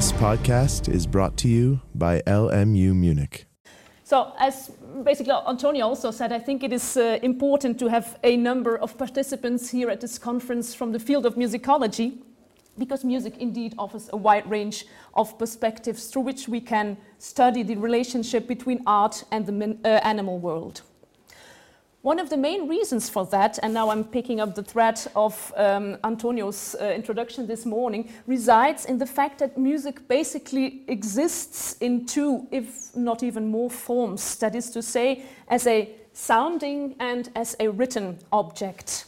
This podcast is brought to you by LMU Munich. So, as basically Antonio also said, I think it is uh, important to have a number of participants here at this conference from the field of musicology, because music indeed offers a wide range of perspectives through which we can study the relationship between art and the min- uh, animal world. One of the main reasons for that, and now I'm picking up the thread of um, Antonio's uh, introduction this morning, resides in the fact that music basically exists in two, if not even more, forms. That is to say, as a sounding and as a written object.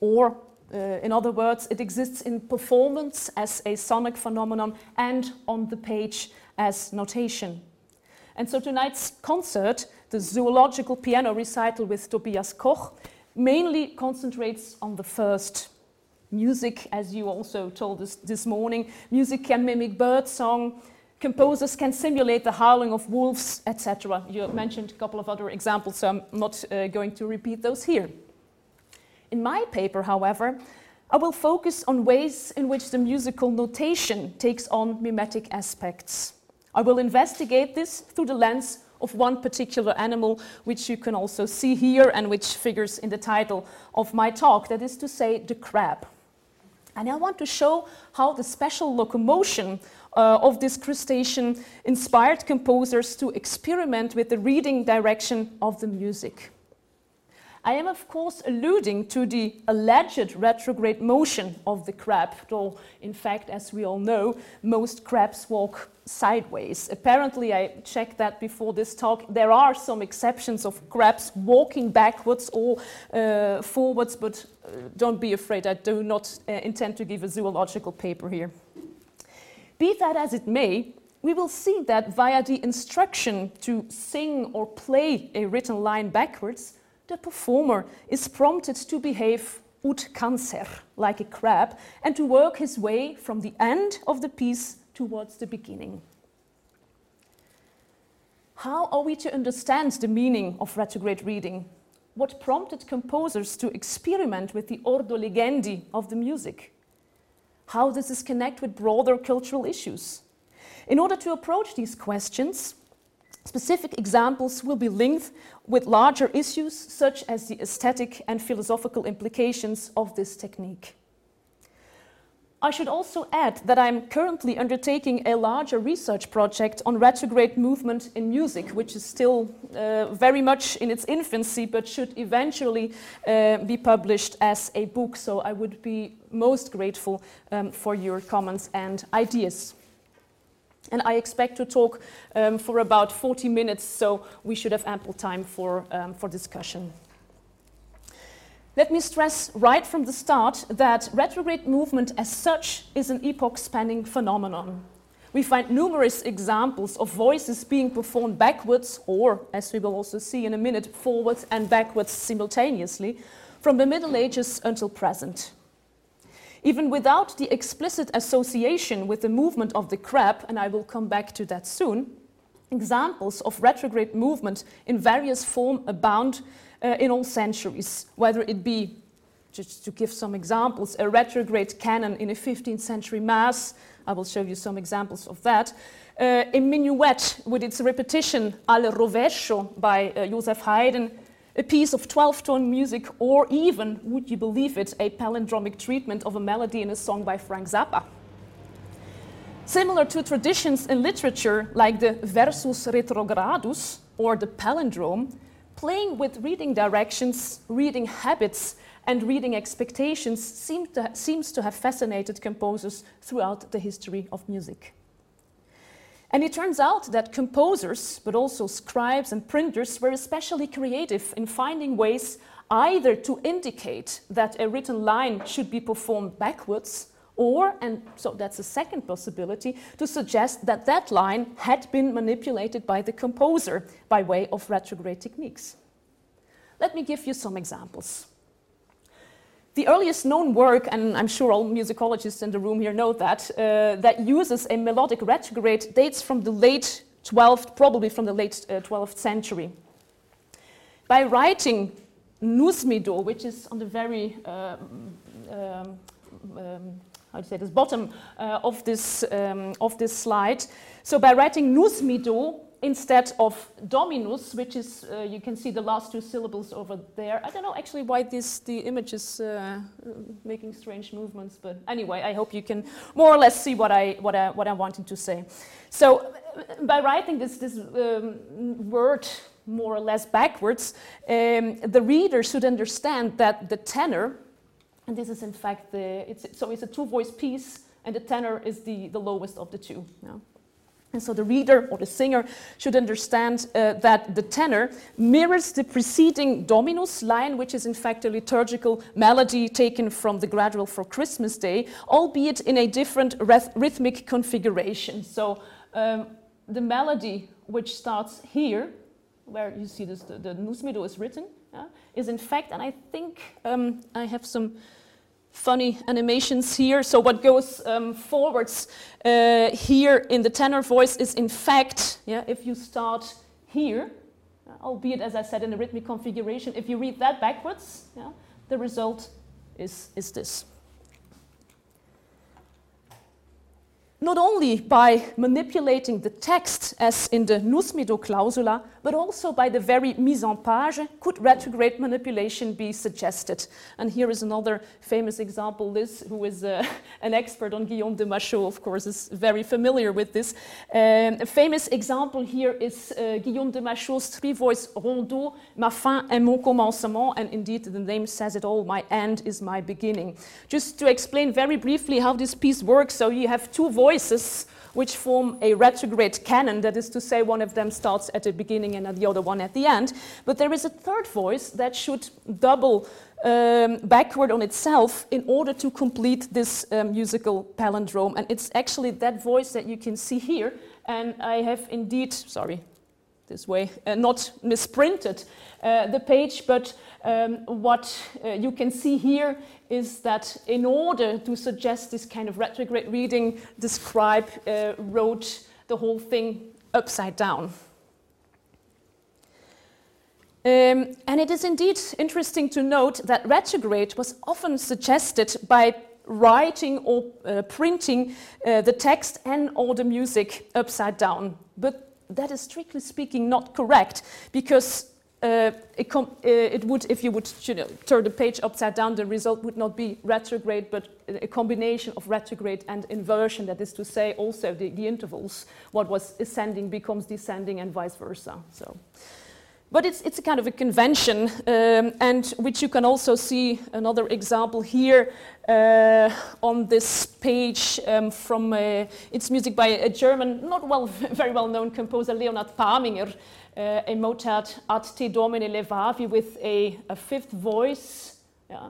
Or, uh, in other words, it exists in performance as a sonic phenomenon and on the page as notation. And so tonight's concert, the zoological piano recital with Tobias Koch, mainly concentrates on the first. Music, as you also told us this morning, music can mimic bird song, composers can simulate the howling of wolves, etc. You mentioned a couple of other examples, so I'm not uh, going to repeat those here. In my paper, however, I will focus on ways in which the musical notation takes on mimetic aspects. I will investigate this through the lens of one particular animal, which you can also see here and which figures in the title of my talk, that is to say, the crab. And I want to show how the special locomotion uh, of this crustacean inspired composers to experiment with the reading direction of the music. I am, of course, alluding to the alleged retrograde motion of the crab, though, in fact, as we all know, most crabs walk sideways. Apparently, I checked that before this talk. There are some exceptions of crabs walking backwards or uh, forwards, but uh, don't be afraid, I do not uh, intend to give a zoological paper here. Be that as it may, we will see that via the instruction to sing or play a written line backwards, the performer is prompted to behave ut cancer, like a crab, and to work his way from the end of the piece towards the beginning. How are we to understand the meaning of retrograde reading? What prompted composers to experiment with the ordo legendi of the music? How does this connect with broader cultural issues? In order to approach these questions, Specific examples will be linked with larger issues such as the aesthetic and philosophical implications of this technique. I should also add that I'm currently undertaking a larger research project on retrograde movement in music, which is still uh, very much in its infancy but should eventually uh, be published as a book. So I would be most grateful um, for your comments and ideas. And I expect to talk um, for about 40 minutes, so we should have ample time for, um, for discussion. Let me stress right from the start that retrograde movement as such is an epoch spanning phenomenon. We find numerous examples of voices being performed backwards, or, as we will also see in a minute, forwards and backwards simultaneously, from the Middle Ages until present. Even without the explicit association with the movement of the crab, and I will come back to that soon, examples of retrograde movement in various form abound uh, in all centuries, whether it be, just to give some examples, a retrograde canon in a 15th century mass, I will show you some examples of that, uh, a minuet with its repetition al rovescio by uh, Joseph Haydn, a piece of 12 tone music, or even, would you believe it, a palindromic treatment of a melody in a song by Frank Zappa. Similar to traditions in literature like the versus retrogradus or the palindrome, playing with reading directions, reading habits, and reading expectations seem to, seems to have fascinated composers throughout the history of music. And it turns out that composers, but also scribes and printers, were especially creative in finding ways either to indicate that a written line should be performed backwards, or, and so that's a second possibility, to suggest that that line had been manipulated by the composer by way of retrograde techniques. Let me give you some examples. The earliest known work, and I'm sure all musicologists in the room here know that, uh, that uses a melodic retrograde dates from the late 12th, probably from the late uh, 12th century. By writing Nusmido, which is on the very, uh, um, um, how to say this, bottom uh, of, this, um, of this slide. So by writing nus mi do instead of dominus, which is, uh, you can see the last two syllables over there. I don't know actually why this, the image is uh, making strange movements, but anyway, I hope you can more or less see what, I, what, I, what I'm wanting to say. So by writing this, this um, word more or less backwards, um, the reader should understand that the tenor, and this is in fact the, it's, so it's a two voice piece, and the tenor is the, the lowest of the two. Yeah? And so the reader or the singer should understand uh, that the tenor mirrors the preceding Dominus line, which is in fact a liturgical melody taken from the gradual for Christmas Day, albeit in a different rhythmic configuration. So um, the melody, which starts here, where you see this, the, the Nus mi is written, yeah, is in fact, and I think um, I have some funny animations here. So what goes um, forwards uh, here in the tenor voice is in fact, yeah, if you start here, albeit as I said in the rhythmic configuration, if you read that backwards, yeah, the result is, is this. not only by manipulating the text as in the Nus mi clausula, but also by the very mise en page could retrograde manipulation be suggested. And here is another famous example. Liz, who is uh, an expert on Guillaume de Machaut, of course, is very familiar with this. Um, a famous example here is uh, Guillaume de Machaut's three-voice rondeau, ma fin est mon commencement, and indeed the name says it all, my end is my beginning. Just to explain very briefly how this piece works, so you have two voices which form a retrograde canon, that is to say, one of them starts at the beginning and the other one at the end. But there is a third voice that should double um, backward on itself in order to complete this um, musical palindrome. And it's actually that voice that you can see here. And I have indeed, sorry, this way, uh, not misprinted uh, the page, but um, what uh, you can see here is that in order to suggest this kind of retrograde reading, the scribe uh, wrote the whole thing upside down. Um, and it is indeed interesting to note that retrograde was often suggested by writing or uh, printing uh, the text and all the music upside down. But that is strictly speaking not correct because uh, it, uh, it, would, if you would you know, turn the page upside down, the result would not be retrograde, but a combination of retrograde and inversion. That is to say, also the, the intervals, what was ascending becomes descending, and vice versa. So. But it's, it's a kind of a convention, um, and which you can also see another example here uh, on this page um, from uh, it's music by a German, not well, very well known composer, Leonard Paminger, uh, a motet Ad te Domine levavi with a, a fifth voice, yeah,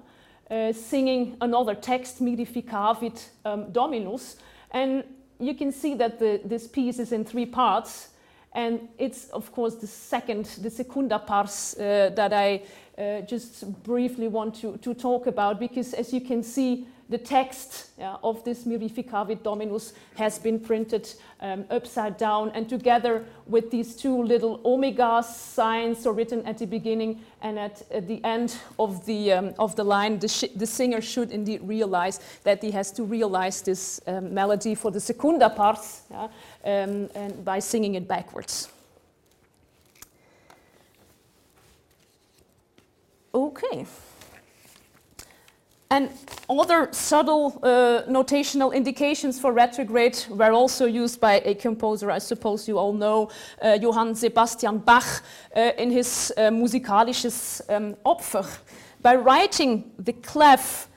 uh, singing another text, Mirificavit um, Dominus. And you can see that the, this piece is in three parts. And it's, of course, the second, the secunda pars uh, that I uh, just briefly want to, to talk about, because as you can see, the text yeah, of this Mirificavit Dominus has been printed um, upside down and together with these two little omega signs are written at the beginning and at, at the end of the, um, of the line, the, the, singer should indeed realize that he has to realize this um, melody for the secunda parts yeah, um, and by singing it backwards. Okay. And other subtle uh, notational indications for retrograde were also used by a composer, I suppose you all know, uh, Johann Sebastian Bach, uh, in his uh, Musikalisches um, Opfer. By writing the clef,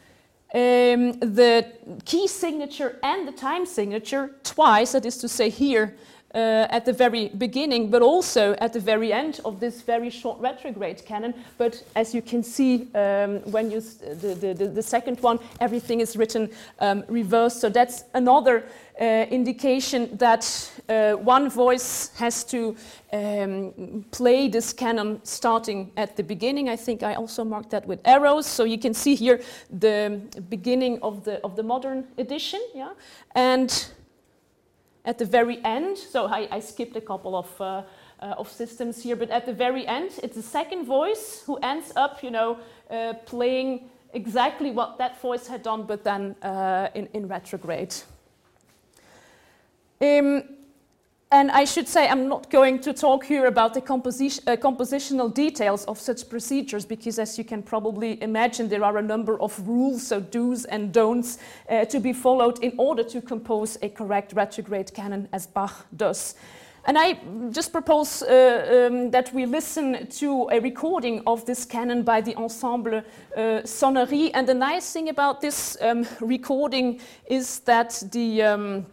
um, the key signature and the time signature twice, that is to say here, uh, at the very beginning, but also at the very end of this very short retrograde canon. But as you can see, um, when you the, the, the, second one, everything is written um, reversed. So that's another uh, indication that uh, one voice has to um, play this canon starting at the beginning. I think I also marked that with arrows. So you can see here the beginning of the of the modern edition. Yeah, and at the very end, so I, I skipped a couple of, uh, uh, of systems here, but at the very end, it's the second voice who ends up, you know, uh, playing exactly what that voice had done, but then uh, in, in retrograde. Um, and I should say, I'm not going to talk here about the uh, compositional details of such procedures because, as you can probably imagine, there are a number of rules, so do's and don'ts, uh, to be followed in order to compose a correct retrograde canon, as Bach does. And I just propose uh, um, that we listen to a recording of this canon by the Ensemble uh, Sonnerie. And the nice thing about this um, recording is that the um,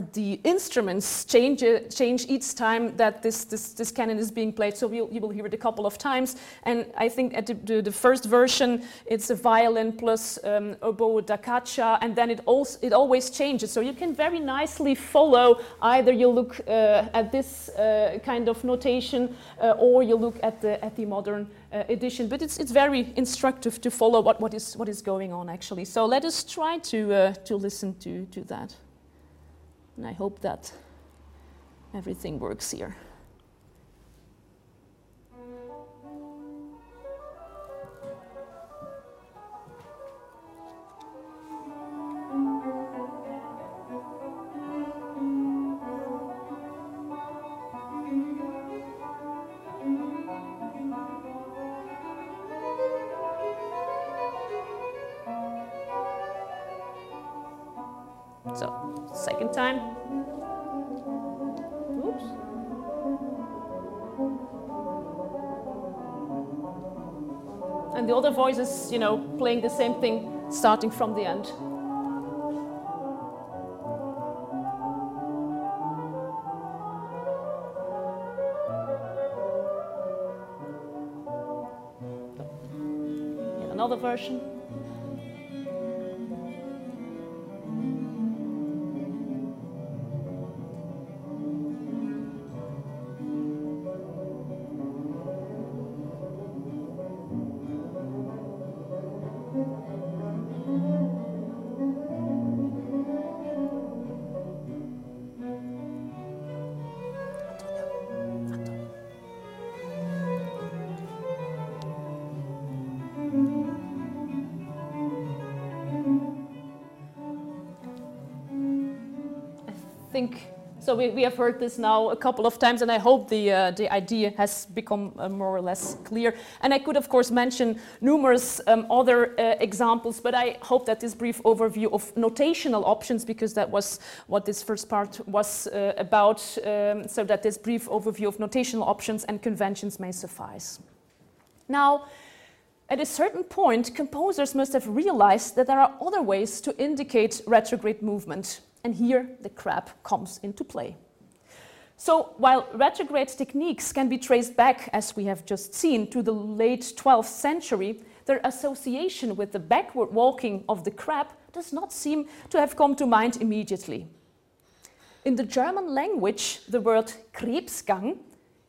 the instruments change, uh, change each time that this, this, this canon is being played. So you will hear it a couple of times. And I think at the, the, the first version, it's a violin plus um, oboe da caccia, and then it, also, it always changes. So you can very nicely follow either you look uh, at this uh, kind of notation uh, or you look at the, at the modern uh, edition. But it's, it's very instructive to follow what, what, is, what is going on actually. So let us try to, to listen to, to that. And I hope that everything works here. Second time. Oops. And the other voice is, you know, playing the same thing starting from the end. Another version. We, we have heard this now a couple of times, and I hope the uh, the idea has become uh, more or less clear. And I could, of course, mention numerous um, other uh, examples, but I hope that this brief overview of notational options, because that was what this first part was uh, about, um, so that this brief overview of notational options and conventions may suffice. Now. At a certain point, composers must have realized that there are other ways to indicate retrograde movement and here the crab comes into play. So while retrograde techniques can be traced back, as we have just seen, to the late 12th century, their association with the backward walking of the crab does not seem to have come to mind immediately. In the German language, the word Krebsgang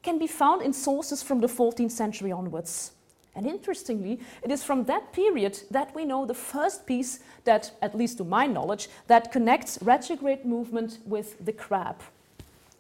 can be found in sources from the 14th century onwards. And interestingly, it is from that period that we know the first piece that, at least to my knowledge, that connects retrograde movement with the crab.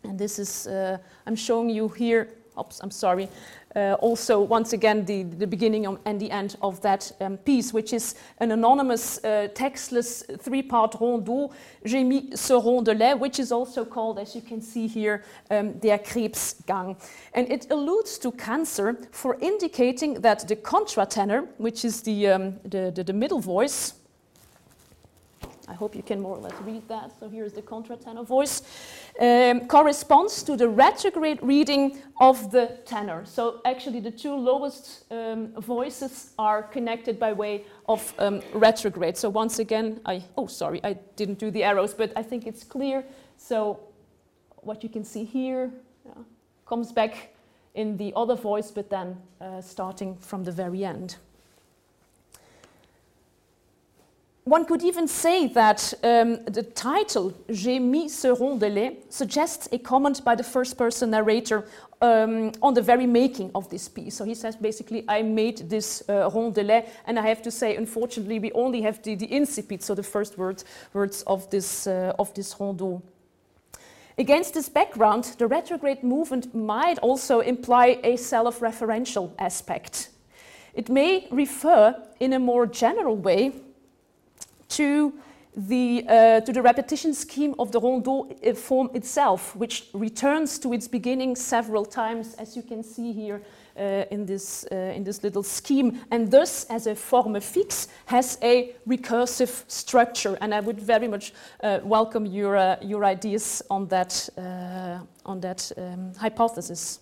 And this is, uh, I'm showing you here, oops, I'm sorry, uh, also once again the, the beginning and the end of that um, piece, which is an anonymous uh, textless three-part rondeau, J'ai mis ce rondelet, which is also called, as you can see here, um, der Krebsgang. And it alludes to cancer for indicating that the contratenor, which is the, um, the, the, the middle voice, I hope you can more or less read that. So here's the contratenor voice. Um, corresponds to the retrograde reading of the tenor. So actually, the two lowest um, voices are connected by way of um, retrograde. So once again, I oh sorry, I didn't do the arrows, but I think it's clear. So what you can see here yeah, comes back in the other voice, but then uh, starting from the very end. One could even say that um, the title, J'ai mis ce rondelet, suggests a comment by the first person narrator um, on the very making of this piece. So he says basically, I made this uh, rondelet, and I have to say, unfortunately, we only have the, the incipit, so the first word, words of this, uh, of this rondeau. Against this background, the retrograde movement might also imply a self referential aspect. It may refer in a more general way to the, uh, to the repetition scheme of the rondeau uh, form itself, which returns to its beginning several times, as you can see here uh, in, this, uh, in this little scheme, and thus, as a forme fixe, has a recursive structure. And I would very much uh, welcome your, uh, your ideas on that, on that um, hypothesis.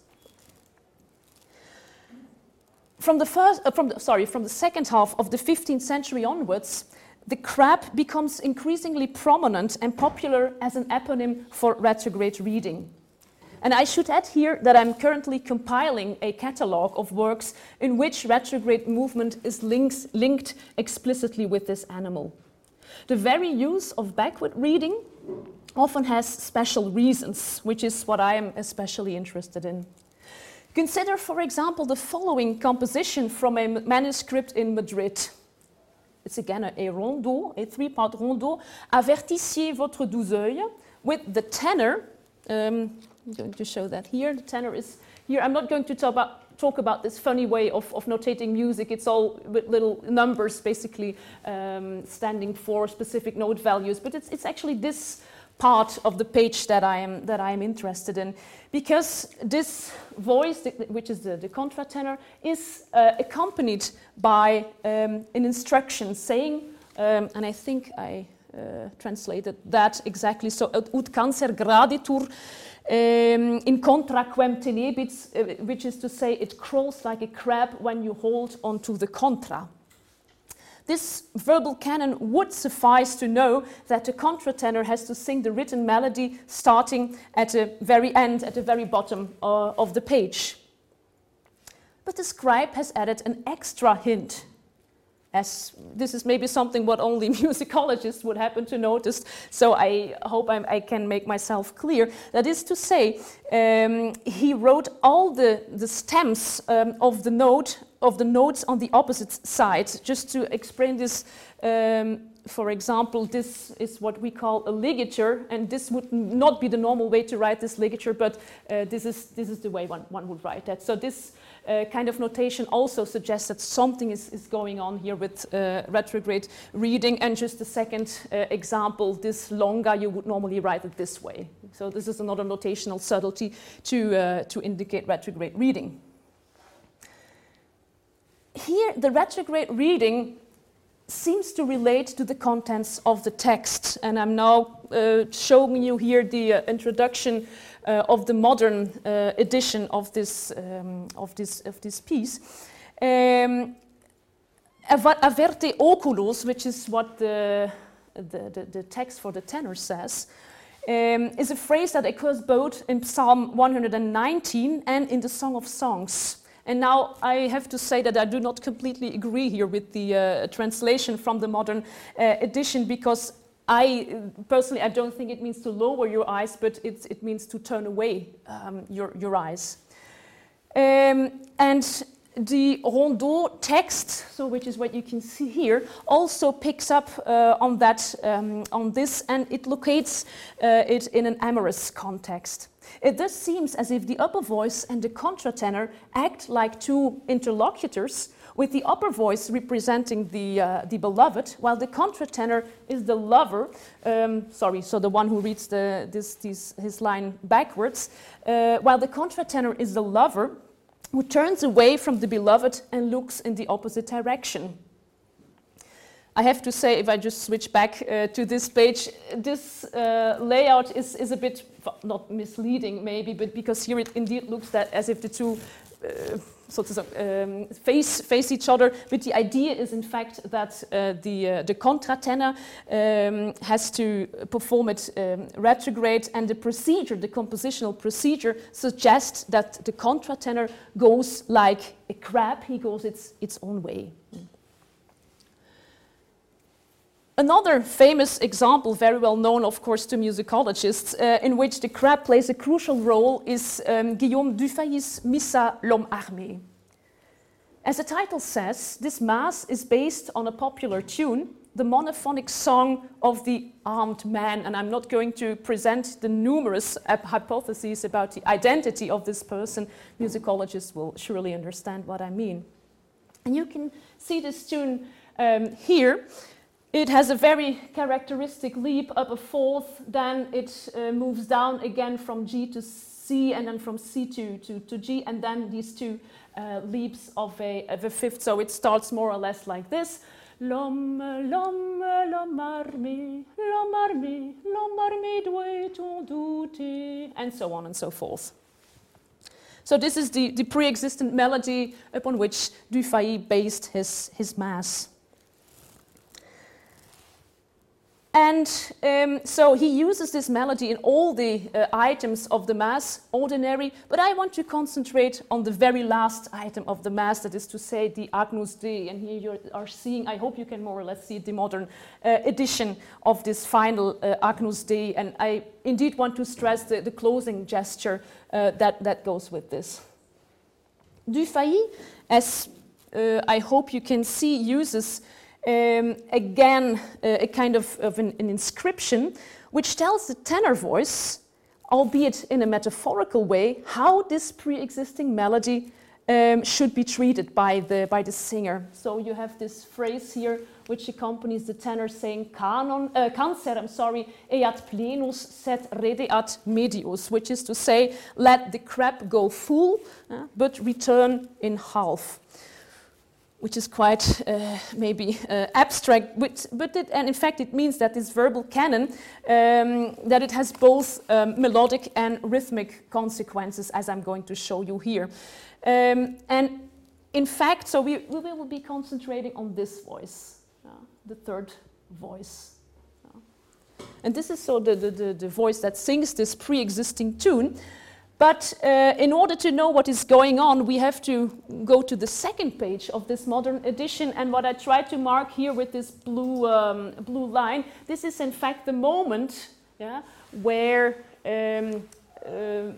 From the first, from the, sorry, from the second half of the 15th century onwards, the crab becomes increasingly prominent and popular as an eponym for retrograde reading. And I should add here that I'm currently compiling a catalogue of works in which retrograde movement is links, linked explicitly with this animal. The very use of backward reading often has special reasons, which is what I am especially interested in. Consider, for example, the following composition from a manuscript in Madrid. It's again a, rondeau, a three-part rondeau. Avertissiez votre douzeil with the tenor. Um, I'm going to show that here. The tenor is here. I'm not going to talk about, talk about this funny way of, of notating music. It's all with little numbers basically um, standing for specific note values, but it's, it's actually this part of the page that I am, that I am interested in. Because this voice, which is the, the contratenor, is uh, accompanied by um, an instruction saying, um, and I think I uh, translated that exactly, so ut cancer graditur um, in contra quem tenebit, uh, which is to say it crawls like a crab when you hold onto the contra. This verbal canon would suffice to know that the contratenor has to sing the written melody starting at the very end, at the very bottom uh, of the page. But the scribe has added an extra hint as this is maybe something what only musicologists would happen to notice. So I hope I'm, i can make myself clear. That is to say, um, he wrote all the, the stems um, of the note of the notes on the opposite side. Just to explain this, um, for example, this is what we call a ligature, and this would not be the normal way to write this ligature, but uh, this is this is the way one, one would write that. So this uh, kind of notation also suggests that something is, is going on here with uh, retrograde reading. And just a second uh, example, this longa, you would normally write it this way. So this is another notational subtlety to, uh, to indicate retrograde reading. Here, the retrograde reading seems to relate to the contents of the text. And I'm now uh, showing you here the uh, introduction uh, of the modern uh, edition of this, um, of this, of this piece. Um, averte oculos, which is what the, the, the, the, text for the tenor says, um, is a phrase that occurs both in Psalm 119 and in the Song of Songs. And now I have to say that I do not completely agree here with the uh, translation from the modern uh, edition because I personally, I don't think it means to lower your eyes, but it, means to turn away um, your, your eyes. Um, and the rondeau text, so which is what you can see here, also picks up uh, on that, um, on this, and it locates uh, it in an amorous context. It thus seems as if the upper voice and the contratenor act like two interlocutors with the upper voice representing the, uh, the beloved, while the contratenor is the lover. Um, sorry, so the one who reads the, this, this, his line backwards, uh, while the contratenor is the lover who turns away from the beloved and looks in the opposite direction. I have to say, if I just switch back uh, to this page, this uh, layout is, is a bit, not misleading maybe, but because here it indeed looks that as if the two uh, um, face, face each other, but the idea is in fact that uh, the, uh, the contratenor um, has to perform it um, retrograde and the procedure, the compositional procedure suggests that the contratenor goes like a crab, he goes its, its own way. Another famous example, very well known, of course, to musicologists, uh, in which the crab plays a crucial role is um, Guillaume Dufay's Missa l'homme armé. As the title says, this mass is based on a popular tune, the monophonic song of the armed man, and I'm not going to present the numerous hypotheses about the identity of this person. Musicologists will surely understand what I mean. And you can see this tune um, here. It has a very characteristic leap up a fourth, then it uh, moves down again from G to C, and then from C to, to, to G, and then these two uh, leaps of a, of a fifth. So it starts more or less like this. L'homme, l'homme, l'homme armé, l'homme armé, l'homme armé doit-on douter, and so on and so forth. So this is the, the pre-existent melody upon which Dufay based his, his mass. And um, so he uses this melody in all the uh, items of the Mass, ordinary, but I want to concentrate on the very last item of the Mass, that is to say the Agnus Dei. And here you are seeing, I hope you can more or less see the modern uh, edition of this final uh, Agnus Dei. And I indeed want to stress the, the closing gesture uh, that, that goes with this. Dufay, as uh, I hope you can see, uses um, again, uh, a kind of, of an, an, inscription which tells the tenor voice, albeit in a metaphorical way, how this pre existing melody um, should be treated by the, by the singer. So you have this phrase here which accompanies the tenor saying canon, uh, cancer, I'm sorry, eat plenus set redeat medius, which is to say, let the crab go full, uh, but return in half which is quite uh, maybe uh, abstract, but, but it, and in fact it means that this verbal canon, um, that it has both um, melodic and rhythmic consequences, as I'm going to show you here. Um, and in fact, so we, we will be concentrating on this voice, uh, the third voice. And this is so the, the, the, the voice that sings this pre-existing tune. But uh, in order to know what is going on, we have to go to the second page of this modern edition. And what I try to mark here with this blue, um, blue line, this is in fact the moment yeah, where um, uh,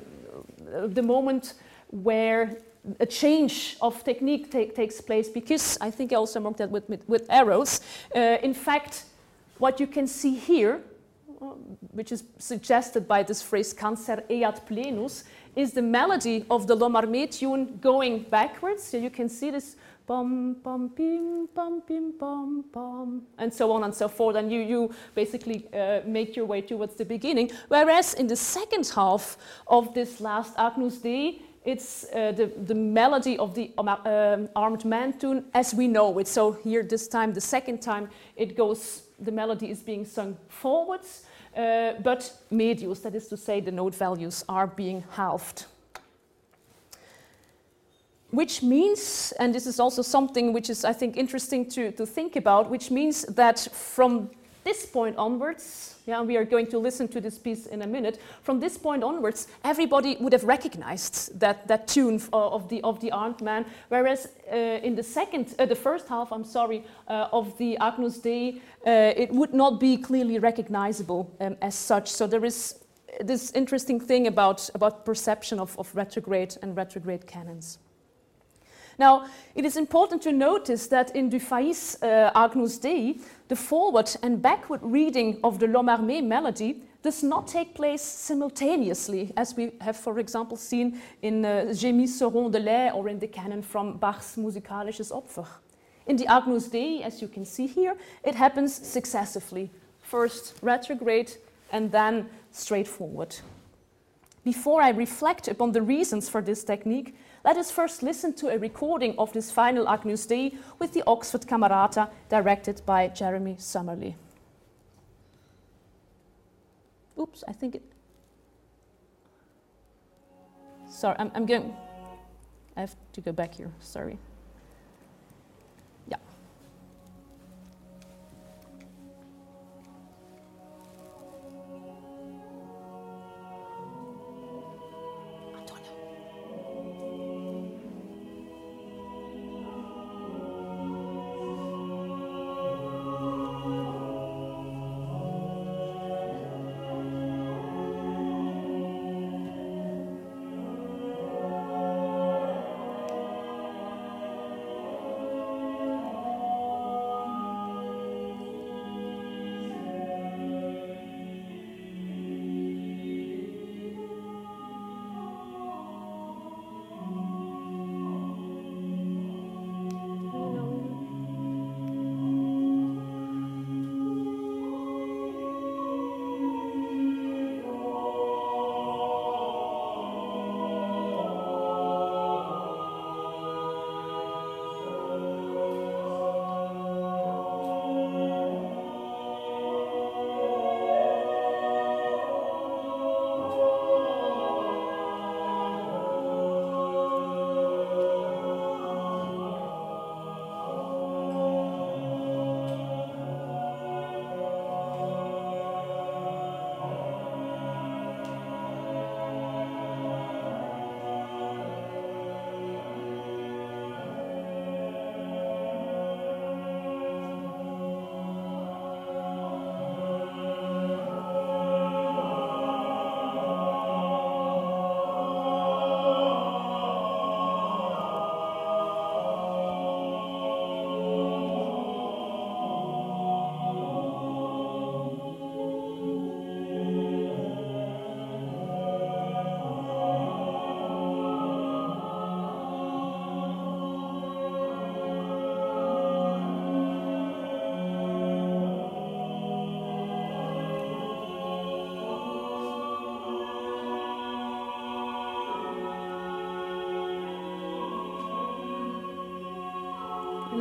the moment where a change of technique take, takes place because I think I also marked that with, with, with arrows. Uh, in fact, what you can see here which is suggested by this phrase cancer eat plenus, is the melody of the L'homme armé tune going backwards. So you can see this bum bum bim bum bim bum bum and so on and so forth. And you you basically uh, make your way towards the beginning. Whereas in the second half of this last Agnus Dei it's uh, the, the melody of the um, um, armed man tune as we know it. So here this time the second time it goes the melody is being sung forwards uh, but medius, that is to say, the note values are being halved. Which means, and this is also something which is, I think, interesting to, to think about, which means that from this point onwards, yeah, we are going to listen to this piece in a minute. From this point onwards, everybody would have recognized that, that tune uh, of the of the armed man. Whereas uh, in the second, uh, the first half, I'm sorry, uh, of the Agnus Dei, uh, it would not be clearly recognizable um, as such. So there is this interesting thing about about perception of, of retrograde and retrograde canons. Now, it is important to notice that in Dufay's uh, Agnus Dei, the forward and backward reading of the L'Homme melody does not take place simultaneously, as we have, for example, seen in uh, J'ai mis ce rondelet or in the canon from Bach's Musikalisches Opfer. In the Agnus Dei, as you can see here, it happens successively. First retrograde and then straightforward. Before I reflect upon the reasons for this technique, let us first listen to a recording of this final Agnus Dei with the Oxford Camerata directed by Jeremy Summerly. Oops, I think it. Sorry, I'm, I'm going. I have to go back here, sorry.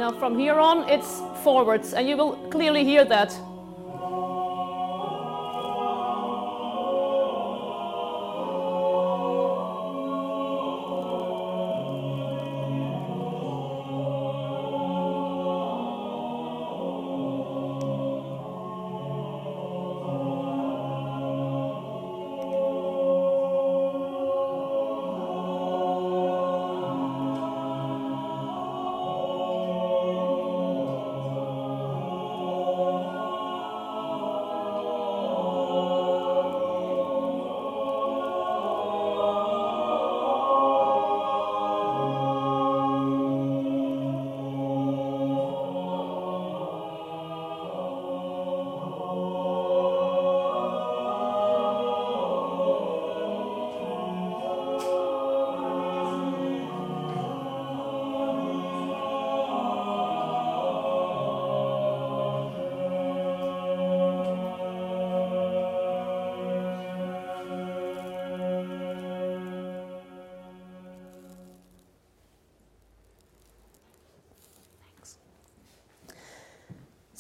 Now from here on, it's forwards, and you will clearly hear that.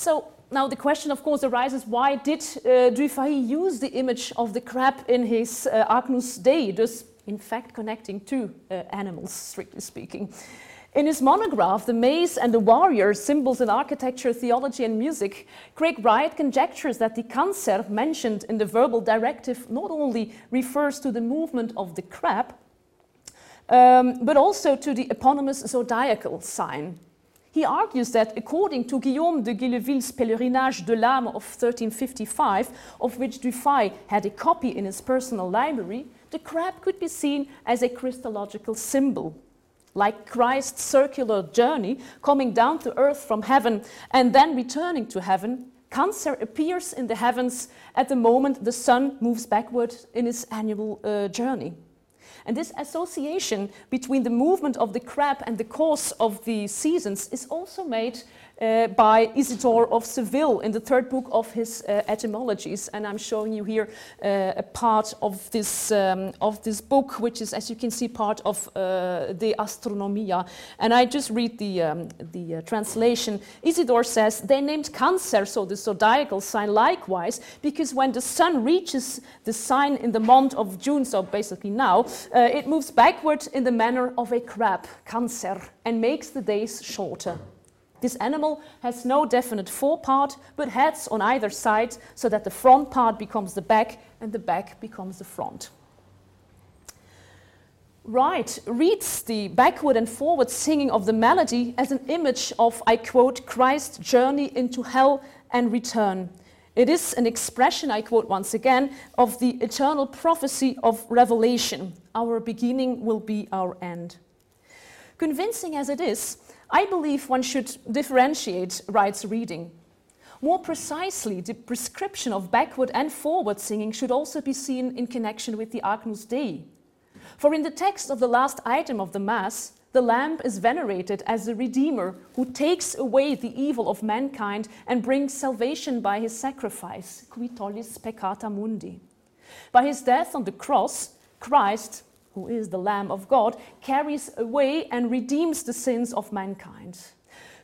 So now the question, of course, arises: Why did uh, Dufay use the image of the crab in his uh, Agnus Dei, thus in fact connecting two uh, animals, strictly speaking? In his monograph, The Maze and the Warrior Symbols in Architecture, Theology, and Music, Craig Wright conjectures that the cancer mentioned in the verbal directive not only refers to the movement of the crab, um, but also to the eponymous zodiacal sign. He argues that according to Guillaume de Guilleville's Pèlerinage de l'âme of 1355, of which Dufay had a copy in his personal library, the crab could be seen as a Christological symbol. Like Christ's circular journey, coming down to earth from heaven and then returning to heaven, Cancer appears in the heavens at the moment the sun moves backward in its annual uh, journey. And this association between the movement of the crab and the course of the seasons is also made uh, by Isidore of Seville in the third book of his uh, etymologies. And I'm showing you here uh, a part of this, um, of this book, which is, as you can see, part of uh, the Astronomia. And I just read the, um, the uh, translation. Isidore says, they named Cancer, so the zodiacal sign, likewise, because when the sun reaches the sign in the month of June, so basically now, uh, it moves backward in the manner of a crab, Cancer, and makes the days shorter. This animal has no definite forepart, but heads on either side so that the front part becomes the back and the back becomes the front. Wright reads the backward and forward singing of the melody as an image of, I quote, Christ's journey into hell and return. It is an expression, I quote once again, of the eternal prophecy of Revelation. Our beginning will be our end. Convincing as it is, I believe one should differentiate Wright's reading. More precisely, the prescription of backward and forward singing should also be seen in connection with the Agnus Dei. For in the text of the last item of the Mass, the Lamb is venerated as the Redeemer who takes away the evil of mankind and brings salvation by his sacrifice, qui tollis peccata mundi. By his death on the cross, Christ, who is the Lamb of God, carries away and redeems the sins of mankind.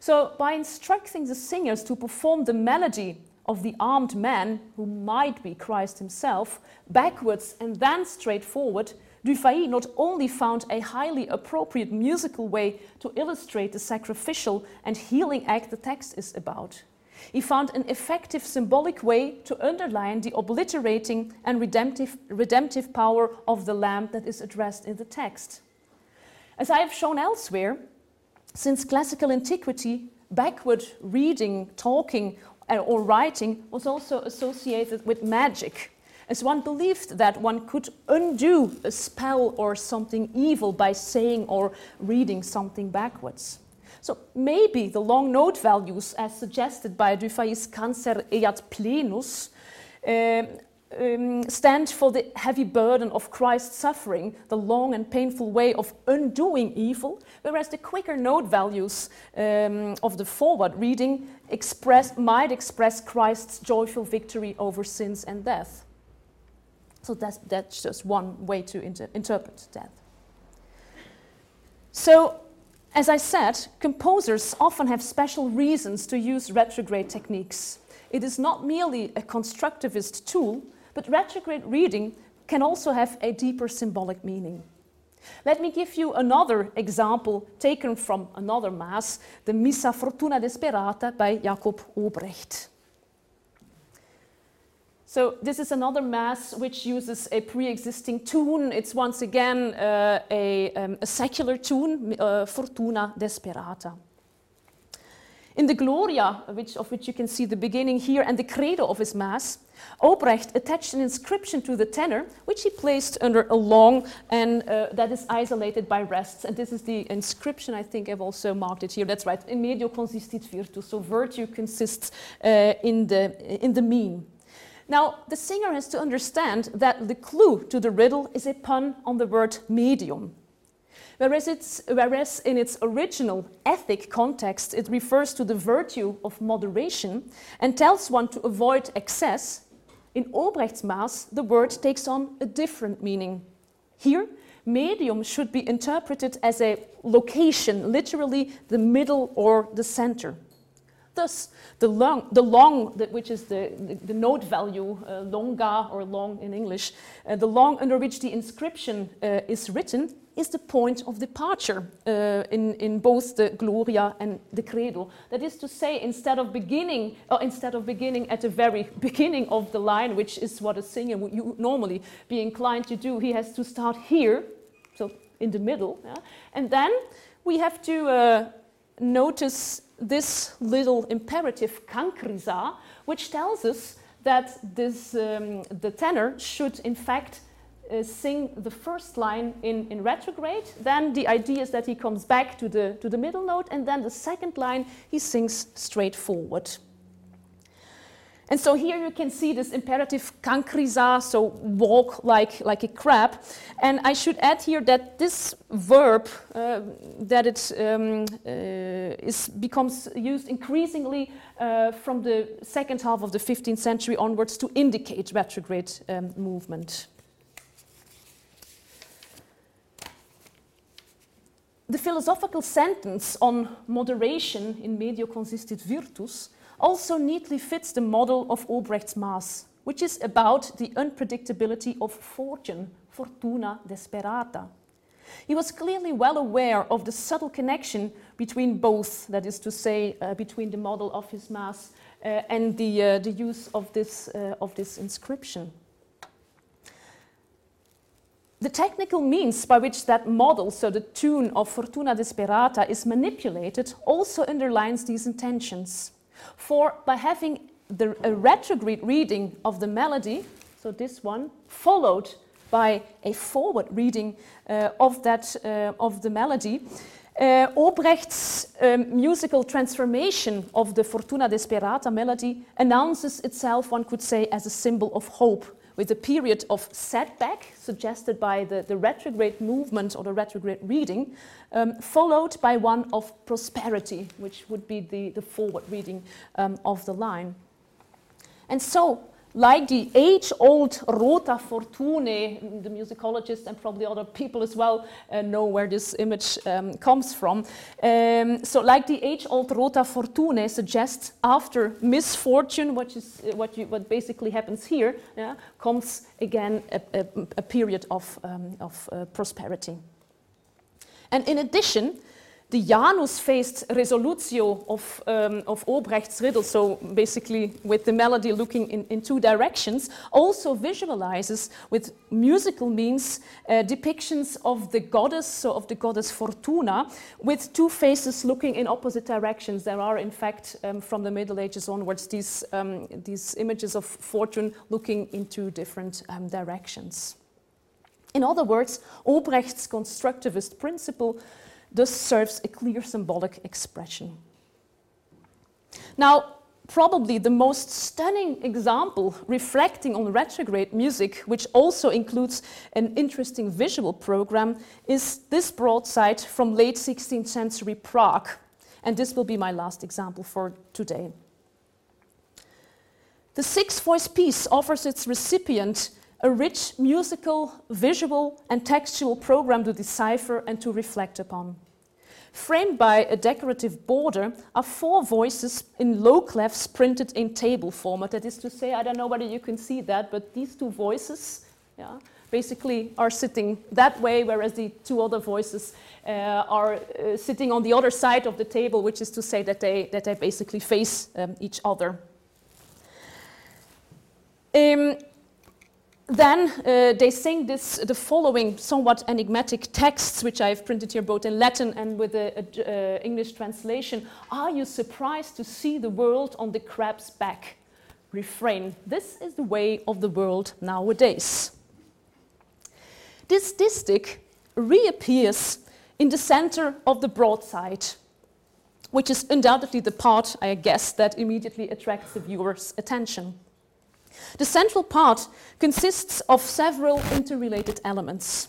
So, by instructing the singers to perform the melody of the armed man, who might be Christ himself, backwards and then straight forward, Dufay not only found a highly appropriate musical way to illustrate the sacrificial and healing act the text is about, he found an effective symbolic way to underline the obliterating and redemptive, redemptive power of the Lamb that is addressed in the text. As I have shown elsewhere, since classical antiquity, backward reading, talking, uh, or writing was also associated with magic, as one believed that one could undo a spell or something evil by saying or reading something backwards. So maybe the long note values, as suggested by Dufay's Cancer eat plenus, um, um, stand for the heavy burden of Christ's suffering, the long and painful way of undoing evil, whereas the quicker note values um, of the forward reading express, might express Christ's joyful victory over sins and death. So that's, that's just one way to inter interpret death. So As I said, composers often have special reasons to use retrograde techniques. It is not merely a constructivist tool, but retrograde reading can also have a deeper symbolic meaning. Let me give you another example taken from another Mass, the Missa Fortuna Desperata by Jakob Obrecht. So this is another mass which uses a pre-existing tune. It's once again uh, a, um, a, secular tune, uh, Fortuna Desperata. In the Gloria, which, of which you can see the beginning here, and the credo of his mass, Obrecht attached an inscription to the tenor, which he placed under a long and uh, that is isolated by rests. And this is the inscription, I think I've also marked it here. That's right, in medio consistit virtus, so virtue consists uh, in, the, in the mean. Now, the singer has to understand that the clue to the riddle is a pun on the word medium. Whereas, whereas in its original ethic context, it refers to the virtue of moderation and tells one to avoid excess, in Obrecht's Mass, the word takes on a different meaning. Here, medium should be interpreted as a location, literally the middle or the center. Thus, the long, the long which is the, the, the note value, uh, longa or long in English, uh, the long under which the inscription uh, is written is the point of departure uh, in, in both the Gloria and the Credo. That is to say, instead of beginning, or instead of beginning at the very beginning of the line, which is what a singer would normally be inclined to do, he has to start here, so in the middle, yeah? and then we have to uh, notice this little imperative cancriza, which tells us that this, um, the tenor should in fact uh, sing the first line in, in retrograde. Then the idea is that he comes back to the, to the middle note, and then the second line he sings straight forward. And so here you can see this imperative cancriza, so walk like, like a crab. And I should add here that this verb, uh, that it um, uh, is, becomes used increasingly uh, from the second half of the 15th century onwards to indicate retrograde um, movement. The philosophical sentence on moderation in medio consistit virtus also neatly fits the model of Obrecht's Mass, which is about the unpredictability of fortune, fortuna desperata. He was clearly well aware of the subtle connection between both, that is to say, uh, between the model of his Mass uh, and the, uh, the use of this, uh, of this inscription. The technical means by which that model, so the tune of Fortuna Desperata, is manipulated also underlines these intentions. For by having the, a retrograde reading of the melody, so this one, followed by a forward reading uh, of, that, uh, of the melody, uh, Obrecht's um, musical transformation of the Fortuna Desperata melody announces itself, one could say, as a symbol of hope with a period of setback suggested by the, the retrograde movement or the retrograde reading, um, followed by one of prosperity, which would be the, the forward reading um, of the line. And so like the age-old Rota Fortunae, the musicologists and probably other people as well uh, know where this image um, comes from. Um, so like the age-old Rota Fortunae suggests after misfortune, which is uh, what, you, what basically happens here, yeah, comes again a, a, a period of, um, of uh, prosperity. And in addition, the Janus faced resolutio of, um, of Obrecht's riddle, so basically with the melody looking in, in two directions, also visualizes with musical means uh, depictions of the goddess, so of the goddess Fortuna, with two faces looking in opposite directions. There are, in fact, um, from the Middle Ages onwards, these, um, these images of fortune looking in two different um, directions. In other words, Obrecht's constructivist principle thus serves a clear symbolic expression. Now, probably the most stunning example reflecting on retrograde music, which also includes an interesting visual program, is this broadside from late 16th century Prague. And this will be my last example for today. The six voice piece offers its recipient a rich musical, visual, and textual program to decipher and to reflect upon. framed by a decorative border, are four voices in low clefs printed in table format. That is to say, I don't know whether you can see that, but these two voices yeah, basically are sitting that way, whereas the two other voices uh, are uh, sitting on the other side of the table, which is to say that they, that they basically face um, each other. Um, then uh, they sing this, the following somewhat enigmatic texts, which I've printed here both in Latin and with an English translation. Are you surprised to see the world on the crab's back? Refrain. This is the way of the world nowadays. This distich reappears in the center of the broadside, which is undoubtedly the part, I guess, that immediately attracts the viewer's attention. The central part consists of several interrelated elements.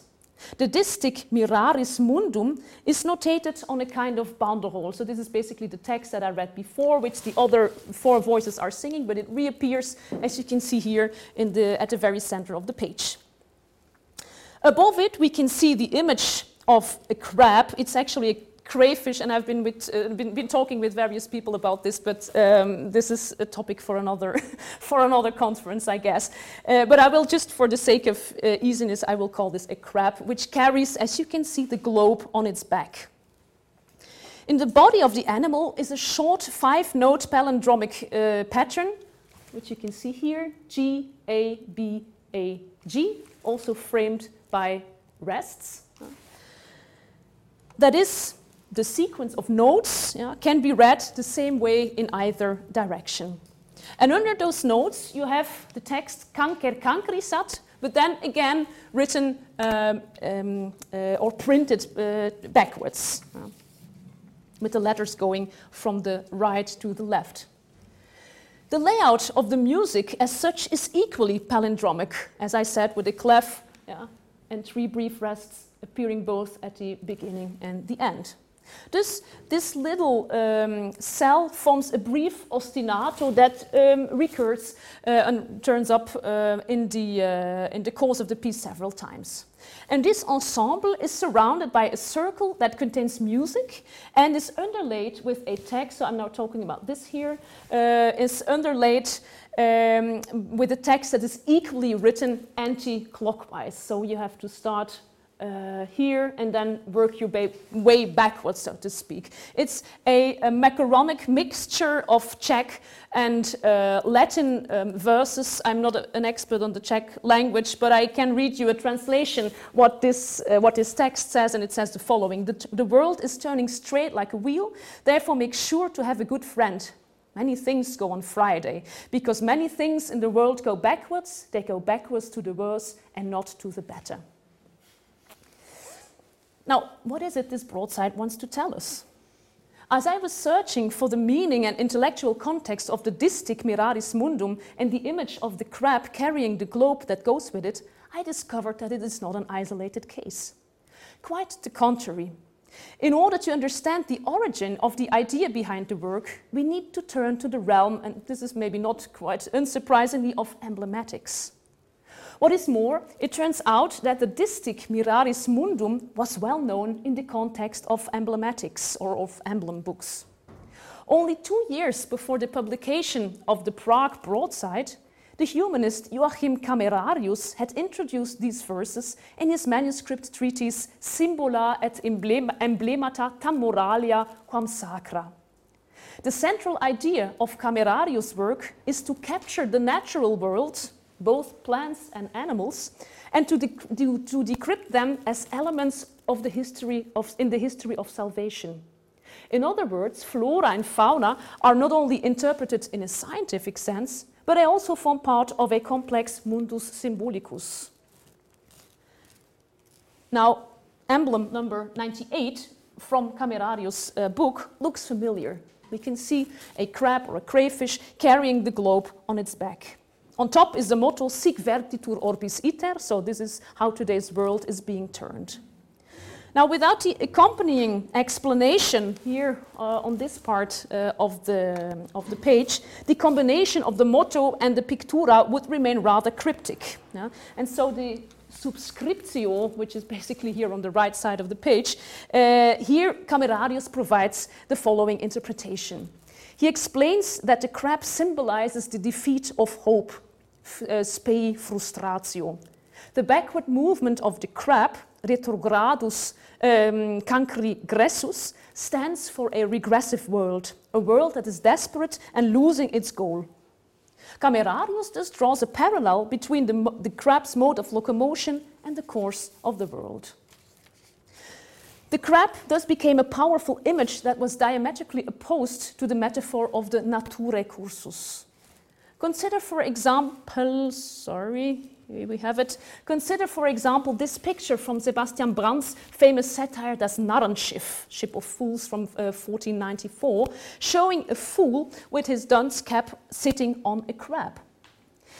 The distich Miraris Mundum is notated on a kind of banderole. So this is basically the text that I read before, which the other four voices are singing, but it reappears, as you can see here, the, at the very center of the page. Above it, we can see the image of a crab. It's actually a crayfish, and I've been, with, uh, been, been, talking with various people about this, but um, this is a topic for another, for another conference, I guess. Uh, but I will just, for the sake of uh, easiness, I will call this a crab, which carries, as you can see, the globe on its back. In the body of the animal is a short five-note palindromic uh, pattern, which you can see here, G, A, B, A, G, also framed by rests. That is, the sequence of notes yeah, can be read the same way in either direction. And under those notes, you have the text kanker kankrisat, but then again written um, um, uh, or printed uh, backwards, with the letters going from the right to the left. The layout of the music as such is equally palindromic, as I said, with a clef yeah, and three brief rests appearing both at the beginning and the end. Thus, this little um, cell forms a brief ostinato that um, recurs uh, and turns up uh, in, the, uh, in the course of the piece several times. And this ensemble is surrounded by a circle that contains music and is underlaid with a text. So I'm now talking about this here. Uh, is underlaid um, with a text that is equally written anti-clockwise. So you have to start uh, here and then work your way backwards, so to speak. It's a, a macaronic mixture of Czech and uh, Latin um, verses. I'm not a, an expert on the Czech language, but I can read you a translation what this, uh, what this text says, and it says the following. The, the world is turning straight like a wheel, therefore make sure to have a good friend. Many things go on Friday, because many things in the world go backwards, they go backwards to the worse and not to the better. Now, what is it this broadside wants to tell us? As I was searching for the meaning and intellectual context of the distich Miraris Mundum and the image of the crab carrying the globe that goes with it, I discovered that it is not an isolated case. Quite the contrary. In order to understand the origin of the idea behind the work, we need to turn to the realm, and this is maybe not quite unsurprisingly, of emblematics. What is more, it turns out that the distich Miraris Mundum was well known in the context of emblematics or of emblem books. Only two years before the publication of the Prague broadside, the humanist Joachim Camerarius had introduced these verses in his manuscript treatise Symbola et Emblemata tam moralia quam sacra. The central idea of Camerarius' work is to capture the natural world both plants and animals, and to, de to, to decrypt them as elements of the history of, in the history of salvation. In other words, flora and fauna are not only interpreted in a scientific sense, but they also form part of a complex mundus symbolicus. Now, emblem number 98 from Camerarius' uh, book looks familiar. We can see a crab or a crayfish carrying the globe on its back. On top is the motto Sic vertitur orbis iter, so this is how today's world is being turned. Now, without the accompanying explanation here uh, on this part uh, of, the, of the page, the combination of the motto and the pictura would remain rather cryptic. Yeah? And so the subscriptio, which is basically here on the right side of the page, uh, here Camerarius provides the following interpretation. He explains that the crab symbolizes the defeat of hope, uh, spei frustratio. The backward movement of the crab, retrogradus um, cancri gressus, stands for a regressive world, a world that is desperate and losing its goal. Camerarius thus draws a parallel between the, the crab's mode of locomotion and the course of the world. The crab thus became a powerful image that was diametrically opposed to the metaphor of the naturae cursus. Consider, for example, sorry, here we have it. Consider, for example, this picture from Sebastian Brant's famous satire Das Narrenschiff, Ship of Fools from uh, 1494, showing a fool with his dunce cap sitting on a crab.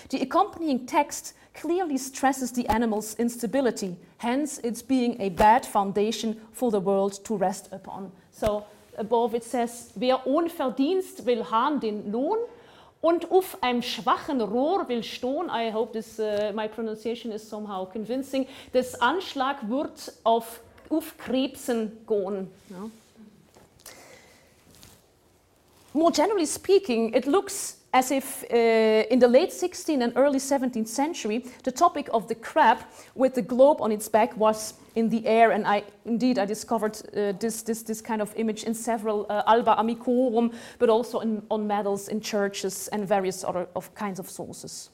The accompanying text clearly stresses the animal's instability, hence its being a bad foundation for the world to rest upon. So above it says, wer ohne Verdienst will haben den Lohn, und auf einem schwachen Rohr will stehen, I hope this, uh, my pronunciation is somehow convincing, das Anschlag wird auf, auf Krebsen gehen. Ja. More generally speaking, it looks as if uh, in the late 16th and early 17th century, the topic of the crab with the globe on its back was in the air. And I indeed I discovered uh, this, this, this kind of image in several uh, alba amicorum, but also in, on medals in churches and various other of kinds of sources.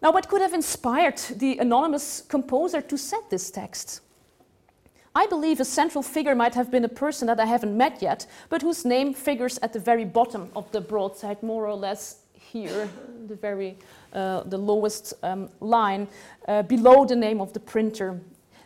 Now, what could have inspired the anonymous composer to set this text? I believe a central figure might have been a person that I haven't met yet, but whose name figures at the very bottom of the broadside, more or less here, the very uh, the lowest um, line, uh, below the name of the printer.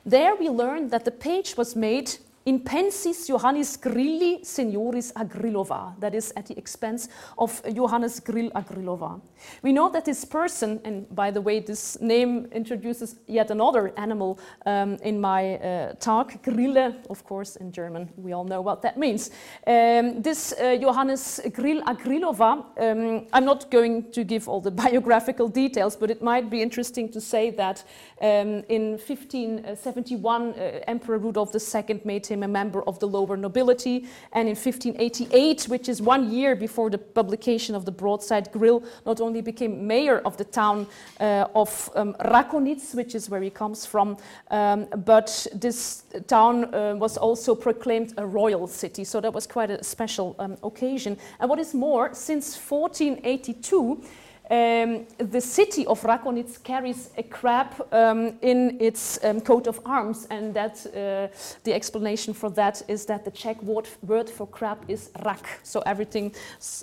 There we learn that the page was made in pensis Johannes Grilli Senioris Agrilova, that is at the expense of Johannes Grill Agrilova. We know that this person, and by the way, this name introduces yet another animal um, in my uh, talk, Grille, of course, in German, we all know what that means. Um, this uh, Johannes Grill Agrilova, um, I'm not going to give all the biographical details, but it might be interesting to say that um, in 1571, uh, Emperor Rudolf II made him a member of the lower nobility. And in 1588, which is one year before the publication of the broadside Grill, not only became mayor of the town uh, of um, Rakonitz, which is where he comes from, um, but this town uh, was also proclaimed a royal city. So that was quite a special um, occasion. And what is more, since 1482, um, the city of Rakonitz carries a crab um, in its um, coat of arms, and that uh, the explanation for that is that the Czech word, word for crab is rak. So everything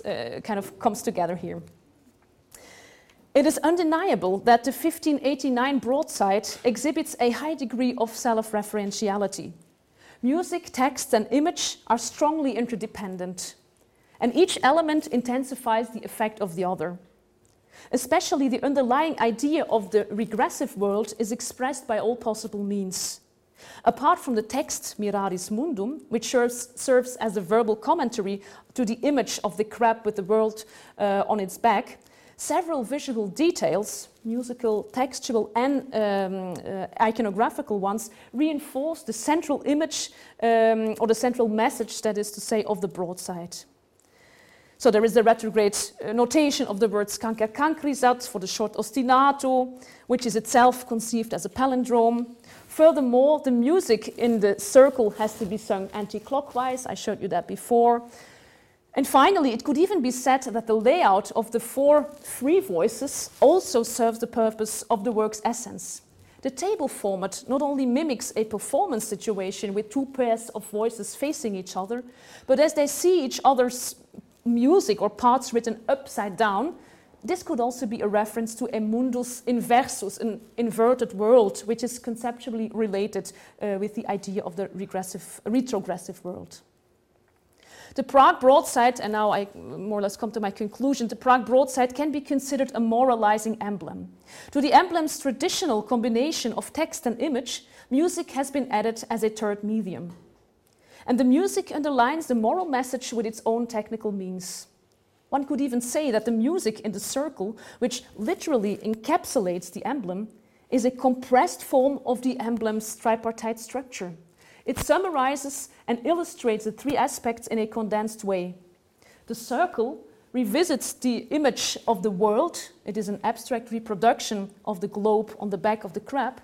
uh, kind of comes together here. It is undeniable that the 1589 broadside exhibits a high degree of self referentiality. Music, text, and image are strongly interdependent, and each element intensifies the effect of the other. Especially the underlying idea of the regressive world is expressed by all possible means. Apart from the text Miraris Mundum, which serves, serves as a verbal commentary to the image of the crab with the world uh, on its back, several visual details, musical, textual, and um, uh, iconographical ones, reinforce the central image um, or the central message, that is to say, of the broadside. So there is the retrograde uh, notation of the words canker cancrisat for the short ostinato, which is itself conceived as a palindrome. Furthermore, the music in the circle has to be sung anti-clockwise. I showed you that before. And finally, it could even be said that the layout of the four free voices also serves the purpose of the work's essence. The table format not only mimics a performance situation with two pairs of voices facing each other, but as they see each other's music or parts written upside down, this could also be a reference to a mundus inversus, an inverted world, which is conceptually related uh, with the idea of the regressive, retrogressive world. The Prague broadside, and now I more or less come to my conclusion, the Prague broadside can be considered a moralizing emblem. To the emblem's traditional combination of text and image, music has been added as a third medium. And the music underlines the moral message with its own technical means. One could even say that the music in the circle, which literally encapsulates the emblem, is a compressed form of the emblem's tripartite structure. It summarizes and illustrates the three aspects in a condensed way. The circle revisits the image of the world, it is an abstract reproduction of the globe on the back of the crab.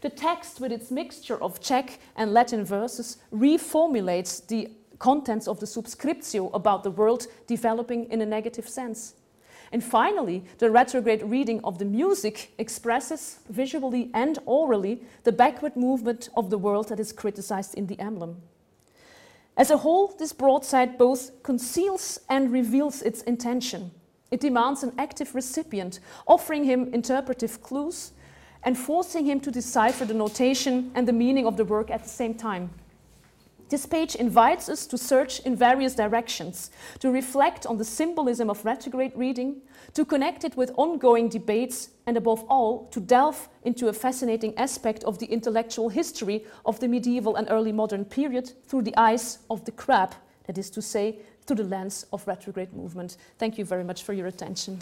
The text, with its mixture of Czech and Latin verses, reformulates the contents of the subscriptio about the world developing in a negative sense. And finally, the retrograde reading of the music expresses visually and orally the backward movement of the world that is criticized in the emblem. As a whole, this broadside both conceals and reveals its intention. It demands an active recipient, offering him interpretive clues and forcing him to decipher the notation and the meaning of the work at the same time. This page invites us to search in various directions, to reflect on the symbolism of retrograde reading, to connect it with ongoing debates, and above all, to delve into a fascinating aspect of the intellectual history of the medieval and early modern period through the eyes of the crab, that is to say, through the lens of retrograde movement. Thank you very much for your attention.